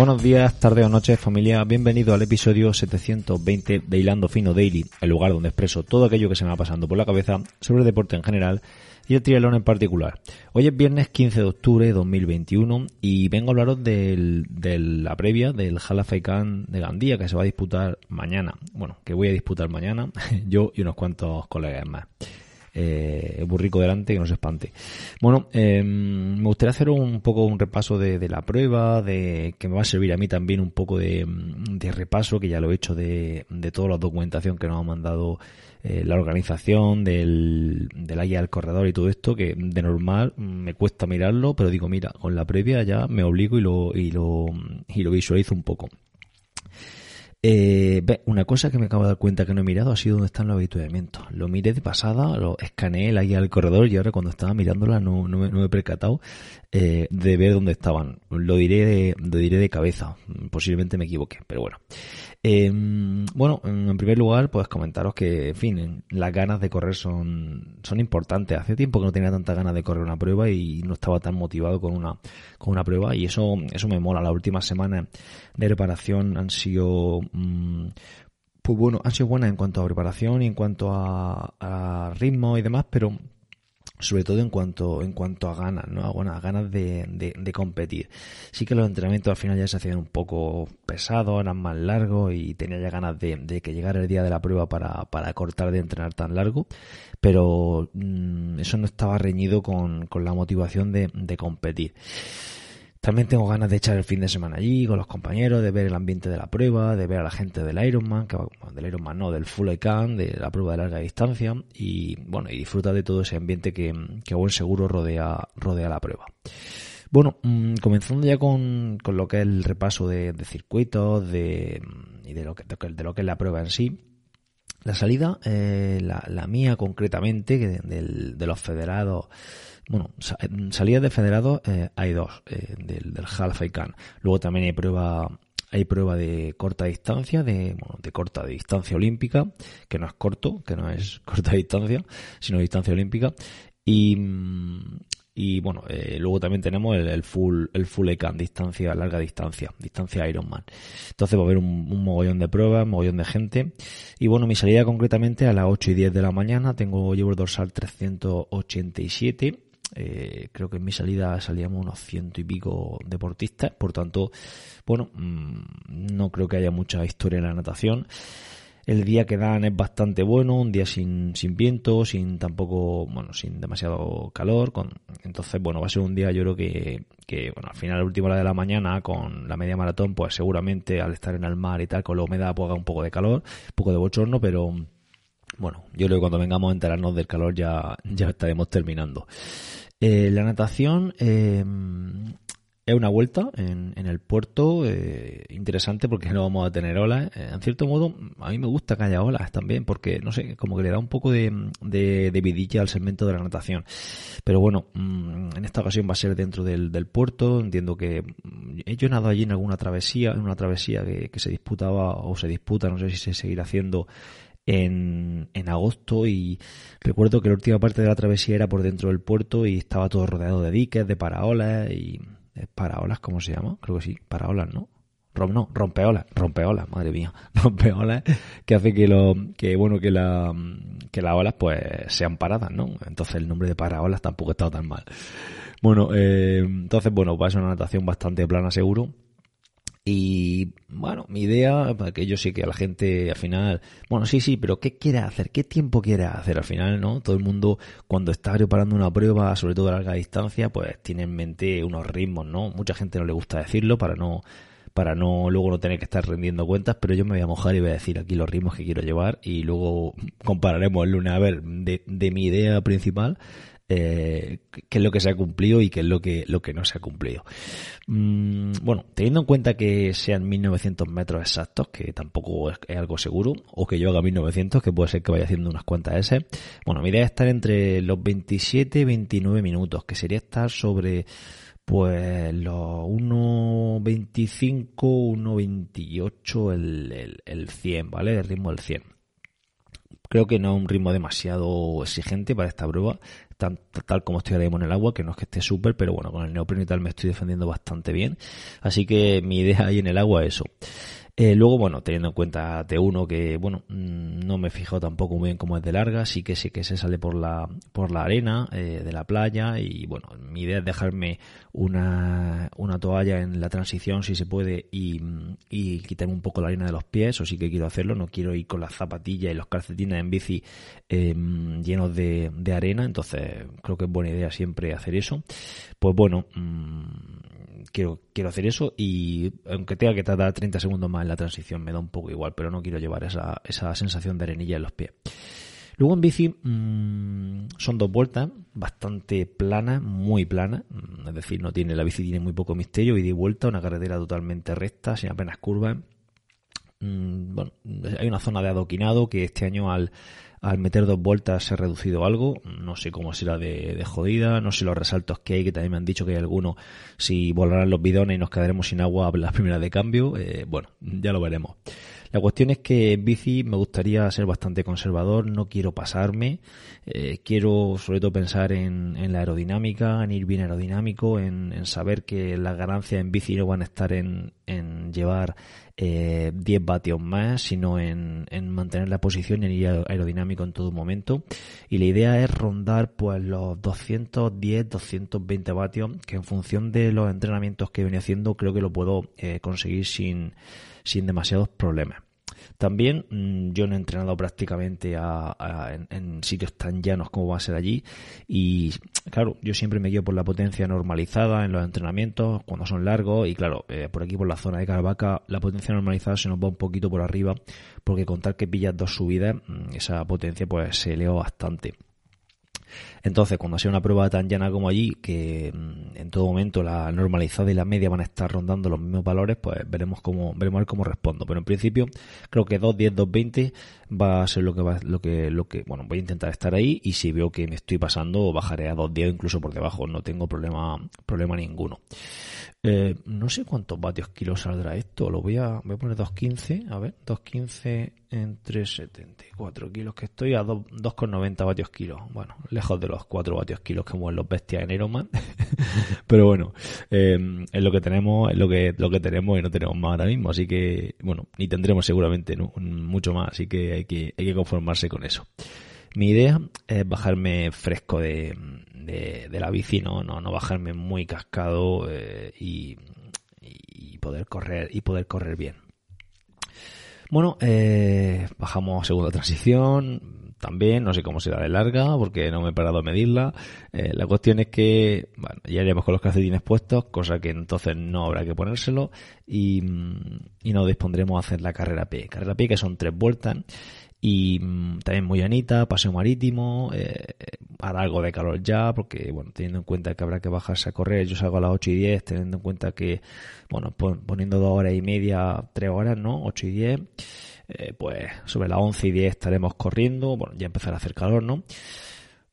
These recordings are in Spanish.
Buenos días, tardes o noches familia, bienvenido al episodio 720 de Hilando Fino Daily, el lugar donde expreso todo aquello que se me va pasando por la cabeza sobre el deporte en general y el triatlón en particular. Hoy es viernes 15 de octubre de 2021 y vengo a hablaros de la previa del Jalafaikan de Gandía que se va a disputar mañana. Bueno, que voy a disputar mañana, yo y unos cuantos colegas más. Eh, burrico delante que no se espante. Bueno, eh, me gustaría hacer un poco un repaso de, la prueba, de que me va a servir a mí también un poco de, de repaso, que ya lo he hecho de, de toda la documentación que nos ha mandado eh, la organización del, de la guía del corredor y todo esto, que de normal me cuesta mirarlo, pero digo, mira, con la previa ya me obligo y lo, y lo, y lo visualizo un poco. Eh, ve, una cosa que me acabo de dar cuenta que no he mirado ha sido dónde están los habituamientos. Lo miré de pasada, lo escaneé guía del corredor y ahora cuando estaba mirándola no, no, me, no me he percatado eh, de ver dónde estaban. Lo diré de, lo diré de cabeza. Posiblemente me equivoque, pero bueno. Eh, bueno, en primer lugar, pues comentaros que, en fin, las ganas de correr son, son importantes. Hace tiempo que no tenía tantas ganas de correr una prueba y no estaba tan motivado con una, con una prueba y eso, eso me mola. Las últimas semanas de preparación han sido, mm, pues bueno, han sido buenas en cuanto a preparación y en cuanto a, a ritmo y demás, pero sobre todo en cuanto en cuanto a ganas, ¿no? Bueno, ganas de, de, de competir. Sí que los entrenamientos al final ya se hacían un poco pesados, eran más largos y tenía ya ganas de, de que llegara el día de la prueba para, para cortar de entrenar tan largo, pero mm, eso no estaba reñido con, con la motivación de, de competir. También tengo ganas de echar el fin de semana allí con los compañeros, de ver el ambiente de la prueba, de ver a la gente del Ironman, que, bueno, del Ironman no, del Full Can, de la prueba de larga distancia y bueno, y disfrutar de todo ese ambiente que, que buen seguro rodea, rodea la prueba. Bueno, mmm, comenzando ya con, con, lo que es el repaso de, de circuitos de, y de lo, que, de lo que es la prueba en sí. La salida, eh, la, la, mía concretamente, que de, los federados, bueno, salidas de federados eh, hay dos eh, del, del Half Can. Luego también hay prueba hay prueba de corta distancia, de, bueno, de corta de distancia olímpica, que no es corto, que no es corta distancia, sino distancia olímpica. Y, y bueno, eh, luego también tenemos el, full el full ECAN, distancia, larga distancia, distancia Ironman. Entonces va a haber un, mogollón de pruebas, mogollón de gente. Y bueno, mi salida concretamente a las 8 y 10 de la mañana, tengo, llevo el dorsal 387 eh, creo que en mi salida salíamos unos ciento y pico deportistas, por tanto, bueno, mmm, no creo que haya mucha historia en la natación. El día que dan es bastante bueno, un día sin, sin viento, sin tampoco, bueno, sin demasiado calor. Con, entonces, bueno, va a ser un día yo creo que, que, bueno, al final, la última hora de la mañana, con la media maratón, pues seguramente al estar en el mar y tal, con la humedad, pues haga un poco de calor, un poco de bochorno, pero bueno, yo creo que cuando vengamos a enterarnos del calor ya, ya estaremos terminando. Eh, la natación eh, es una vuelta en, en el puerto eh, interesante porque no vamos a tener olas. en cierto modo, a mí me gusta que haya olas también porque, no sé, como que le da un poco de, de, vidilla al segmento de la natación. Pero bueno, mmm, en esta ocasión va a ser dentro del, puerto. Entiendo que he yo nadado allí en alguna travesía, en una travesía que, que se disputaba o se disputa, no sé si se seguirá haciendo en, en, agosto y recuerdo que la última parte de la travesía era por dentro del puerto y estaba todo rodeado de diques, de paraolas y... ¿Paraolas cómo se llama? Creo que sí, paraolas, ¿no? Rom, no, rompeolas, rompeolas, madre mía, rompeolas que hace que lo, que bueno, que la, que las olas pues sean paradas, ¿no? Entonces el nombre de paraolas tampoco estaba tan mal. Bueno, eh, entonces bueno, va a ser una natación bastante plana seguro y bueno, mi idea, que yo sé que a la gente al final, bueno, sí, sí, pero ¿qué quiere hacer? ¿Qué tiempo quiere hacer? Al final, ¿no? Todo el mundo cuando está preparando una prueba, sobre todo a larga distancia, pues tiene en mente unos ritmos, ¿no? Mucha gente no le gusta decirlo para no para no luego no tener que estar rendiendo cuentas, pero yo me voy a mojar y voy a decir aquí los ritmos que quiero llevar y luego compararemos el lunes a ver de, de mi idea principal eh, qué es lo que se ha cumplido y qué es lo que, lo que no se ha cumplido. Mm, bueno, teniendo en cuenta que sean 1900 metros exactos, que tampoco es, algo seguro, o que yo haga 1900, que puede ser que vaya haciendo unas cuantas S, bueno, mi idea es estar entre los 27 y 29 minutos, que sería estar sobre pues los 1.25, 1.28 el, el, el 100, ¿vale? El ritmo del 100. Creo que no es un ritmo demasiado exigente para esta prueba tal como estoy ahora mismo en el agua, que no es que esté súper, pero bueno, con el neopreno y tal me estoy defendiendo bastante bien. Así que mi idea ahí en el agua es eso. Eh, luego, bueno, teniendo en cuenta T1 que, bueno, mm, no me he fijado tampoco muy bien cómo es de larga, sí que sí que se sale por la, por la arena eh, de la playa y, bueno, mi idea es dejarme una, una toalla en la transición si se puede y, y quitarme un poco la arena de los pies, o sí que quiero hacerlo, no quiero ir con las zapatillas y los calcetines en bici em, llenos de, arena, entonces creo que es buena idea siempre hacer eso. Pues bueno, mmm, quiero, quiero hacer eso y aunque tenga que tardar 30 segundos más en la transición, me da un poco igual, pero no quiero llevar esa, esa sensación de arenilla en los pies. Luego en bici mmm, son dos vueltas, bastante planas, muy planas, mm, es decir, no tiene la bici tiene muy poco misterio, y de vuelta, una carretera totalmente recta, sin apenas curvas. Mm, bueno, hay una zona de adoquinado que este año al al meter dos vueltas se ha reducido algo, no sé cómo será de, jodida, no sé los resaltos que hay, que también me han dicho que hay algunos, si volarán los bidones y nos quedaremos sin agua las primeras de cambio, eh, bueno, ya lo veremos. La cuestión es que en bici me gustaría ser bastante conservador, no quiero pasarme, eh, quiero sobre todo pensar en, en, la aerodinámica, en ir bien aerodinámico, en, en, saber que las ganancias en bici no van a estar en, en llevar eh, 10 vatios más, sino en, en, mantener la posición y en ir aerodinámico en todo momento. Y la idea es rondar pues los 210, 220 vatios, que en función de los entrenamientos que venía haciendo creo que lo puedo eh, conseguir sin sin demasiados problemas. También mmm, yo no he entrenado prácticamente a, a, en, en, sitios tan llanos como va a ser allí y claro, yo siempre me guío por la potencia normalizada en los entrenamientos cuando son largos y claro, eh, por aquí por la zona de Caravaca la potencia normalizada se nos va un poquito por arriba porque contar que pillas dos subidas, mmm, esa potencia pues se eleva bastante. Entonces, cuando sea una prueba tan llana como allí, que mm, en todo momento la normalizada y la media van a estar rondando los mismos valores, pues veremos cómo, veremos cómo respondo. Pero en principio, creo que 2.10, 2.20 va a ser lo que va, lo que, lo que, bueno, voy a intentar estar ahí y si veo que me estoy pasando, bajaré a 2.10 incluso por debajo, no tengo problema, problema ninguno. Eh, no sé cuántos vatios kilos saldrá esto. Lo voy a, voy a poner 2.15. A ver, 2.15 entre 74 kilos que estoy a 2,90 vatios kilos. Bueno, lejos de los 4 vatios kilos que mueven los bestias en Ironman. Pero bueno, eh, es lo que tenemos, es lo que, lo que tenemos y no tenemos más ahora mismo. Así que, bueno, ni tendremos seguramente ¿no? mucho más. Así que hay que, hay que conformarse con eso. Mi idea es bajarme fresco de, de, la bici, no, no, no bajarme muy cascado eh, y, y, poder correr y poder correr bien. Bueno, eh, bajamos segunda transición, también, no sé cómo será de larga, porque no me he parado a medirla. Eh, la cuestión es que, bueno, ya iremos con los calcetines puestos, cosa que entonces no habrá que ponérselo, y, y nos dispondremos a hacer la carrera P. Carrera P que son tres vueltas, y mmm, también muy llanita, paseo marítimo, eh, hará algo de calor ya, porque bueno, teniendo en cuenta que habrá que bajarse a correr, yo salgo a las 8 y 10, teniendo en cuenta que, bueno, poniendo dos horas y media, tres horas, ¿no? 8 y 10, eh, pues sobre las 11 y 10 estaremos corriendo, bueno, ya empezará a hacer calor, ¿no?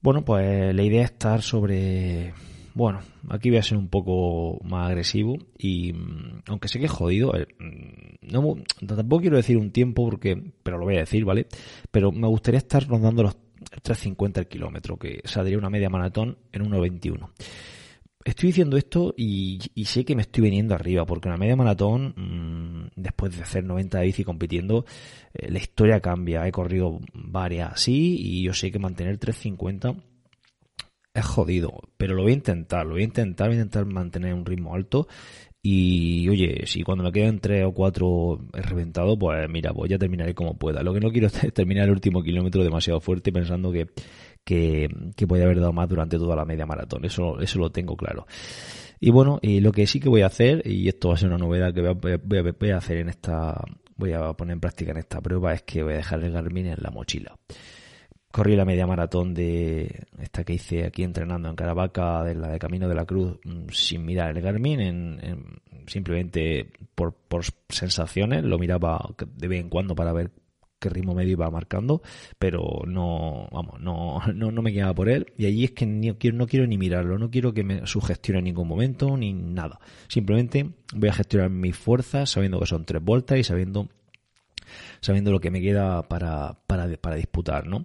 Bueno, pues la idea es estar sobre bueno, aquí voy a ser un poco más agresivo y mm, aunque sé que es jodido, eh, mm, tampoco quiero decir un tiempo porque, pero lo voy a decir, ¿vale? Pero me gustaría estar rondando los 3.50 el kilómetro, que saldría una media maratón en 1.21. Estoy diciendo esto y, sé que me estoy viniendo arriba, porque una media maratón, mmm, después de hacer 90 de bici compitiendo, eh, la historia cambia. He corrido varias así y yo sé que mantener 350 es jodido, pero lo voy a intentar, lo voy a intentar, voy a intentar mantener un ritmo alto y oye, si cuando me quedan tres o cuatro he reventado, pues mira, pues ya terminaré como pueda. Lo que no quiero es terminar el último kilómetro demasiado fuerte pensando que, que, que podía haber dado más durante toda la media maratón. Eso, eso lo tengo claro. Y bueno, y lo que sí que voy a hacer, y esto va a ser una novedad que voy a, hacer en esta, voy a poner en práctica en esta prueba, es que voy a dejar el Garmin en la mochila. Corrí la media maratón de esta que hice aquí entrenando en Caravaca, de la de Camino de la Cruz, mm, sin mirar el Garmin, en, simplemente por, sensaciones, lo miraba de vez en cuando para ver qué ritmo medio iba marcando, pero no, vamos, no, no, no me quedaba por él. Y allí es que ni, no quiero ni mirarlo, no quiero que me sugestione en ningún momento ni nada. Simplemente voy a gestionar mis fuerzas sabiendo que son tres vueltas y sabiendo, sabiendo lo que me queda para, para, para disputar, ¿no?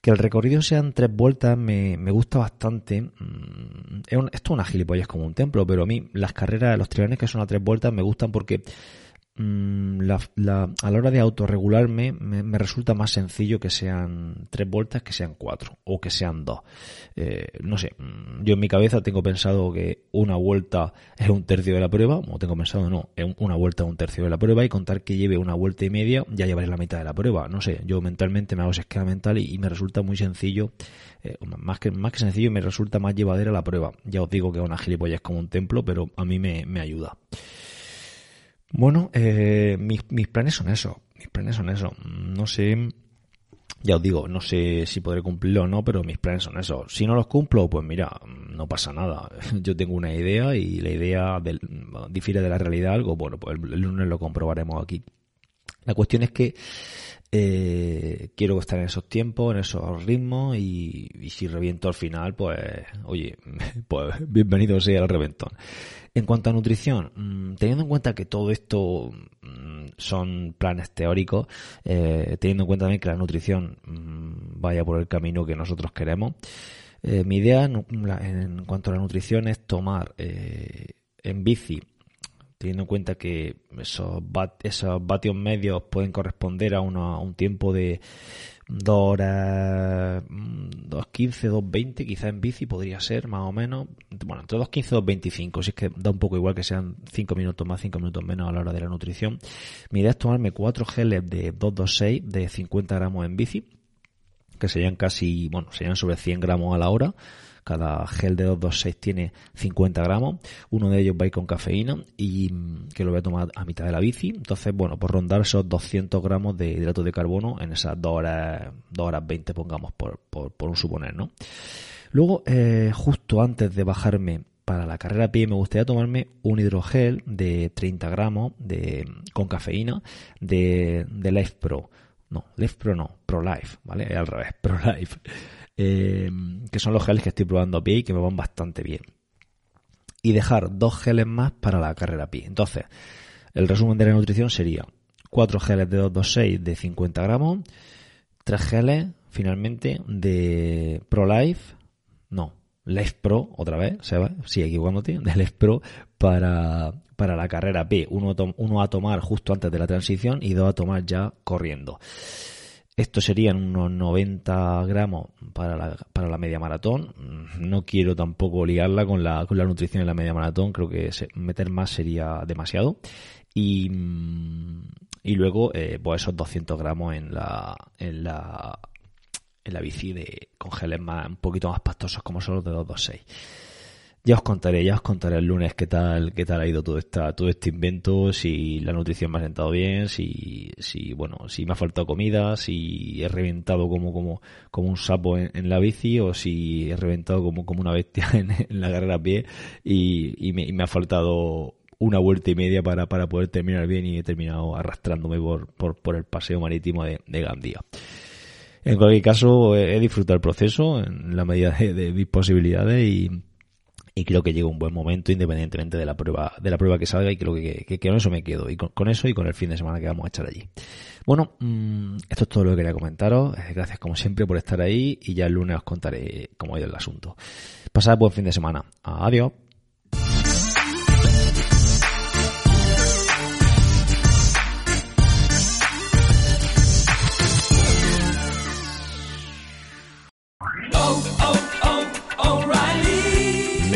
Que el recorrido sean tres vueltas me, me gusta bastante. Mm, es esto es una gilipollas como un templo, pero a mí las carreras, los trianes que son a tres vueltas me gustan porque Mm, la, a la hora de autorregularme me, resulta más sencillo que sean tres vueltas que sean cuatro o que sean dos. Eh, no sé, mm, yo en mi cabeza tengo pensado que una vuelta es un tercio de la prueba, o tengo pensado no, una vuelta es un tercio de la prueba y contar que lleve una vuelta y media ya llevaré la mitad de la prueba. No sé, yo mentalmente me hago ese esquema mental y, me resulta muy sencillo, eh, más, que, más que sencillo, me resulta más llevadera la prueba. Ya os digo que una gilipollas como un templo, pero a mí me, me ayuda. Bueno, eh, mis, mis planes son eso. Mis planes son eso. No sé, ya os digo, no sé si podré cumplirlo o no, pero mis planes son eso. Si no los cumplo, pues mira, no pasa nada. Yo tengo una idea y la idea del, difiere de la realidad algo. Bueno, pues el lunes lo comprobaremos aquí. La cuestión es que eh, quiero estar en esos tiempos, en esos ritmos y, si reviento al final, pues oye, pues bienvenido sea el reventón. En cuanto a nutrición, mm, teniendo en cuenta que todo esto mm, son planes teóricos, eh, teniendo en cuenta también que la nutrición mm, vaya por el camino que nosotros queremos, eh, mi idea en, cuanto a la nutrición es tomar en bici teniendo en cuenta que esos, esos vatios medios pueden corresponder a, un tiempo de 2 horas, 2.15, 2.20, quizá en bici podría ser más o menos, bueno, entre 2.15 y 2.25, si es que da un poco igual que sean 5 minutos más, 5 minutos menos a la hora de la nutrición. Mi idea es tomarme 4 geles de 226 de 50 gramos en bici, que serían casi, bueno, serían sobre 100 gramos a la hora, cada gel de 226 tiene 50 gramos. Uno de ellos va a ir con cafeína y mm, que lo voy a tomar a mitad de la bici. Entonces, bueno, por rondar esos 200 gramos de hidratos de carbono en esas 2 horas, 2 horas 20, pongamos, por, por, un suponer, ¿no? Luego, eh, justo antes de bajarme para la carrera pie me gustaría tomarme un hidrogel de 30 gramos de, con cafeína de, de Life Pro. No, Life Pro no, Pro Life, ¿vale? Al revés, Pro Life. Eh, que son los geles que estoy probando a pie y que me van bastante bien. Y dejar dos geles más para la carrera a. Entonces, el resumen de la nutrición sería cuatro geles de 226 de 50 gramos, tres geles finalmente de Pro Life, no, Life Pro, otra vez, se va, sigue equivocándote, de Life Pro para, para la carrera P. Uno, uno a tomar justo antes de la transición y dos a tomar ya corriendo. Esto serían unos 90 gramos para la, para la media maratón. No quiero tampoco liarla con la, con la nutrición en la media maratón. Creo que meter más sería demasiado. Y, y luego, eh, pues esos 200 gramos en la, en la, en la bici de, con geles más, un poquito más pastosos como son los de 226. Ya os contaré, ya os contaré el lunes qué tal, qué tal ha ido todo esta, todo este invento, si la nutrición me ha sentado bien, si, si, bueno, si me ha faltado comida, si he reventado como, como, como un sapo en, la bici, o si he reventado como, como una bestia en, la carrera a pie y, me, ha faltado una vuelta y media para, para poder terminar bien y he terminado arrastrándome por, por, por el paseo marítimo de, de Gandía. En cualquier caso, he, disfrutado el proceso en la medida de, de mis posibilidades y, y creo que llega un buen momento independientemente de la prueba de la prueba que salga y creo que, con eso me quedo y con, eso y con el fin de semana que vamos a echar allí. Bueno mm, esto es todo lo que quería comentaros. Eh, gracias como siempre por estar ahí y ya el lunes os contaré cómo ha ido el asunto. Pasad buen fin de semana. Adiós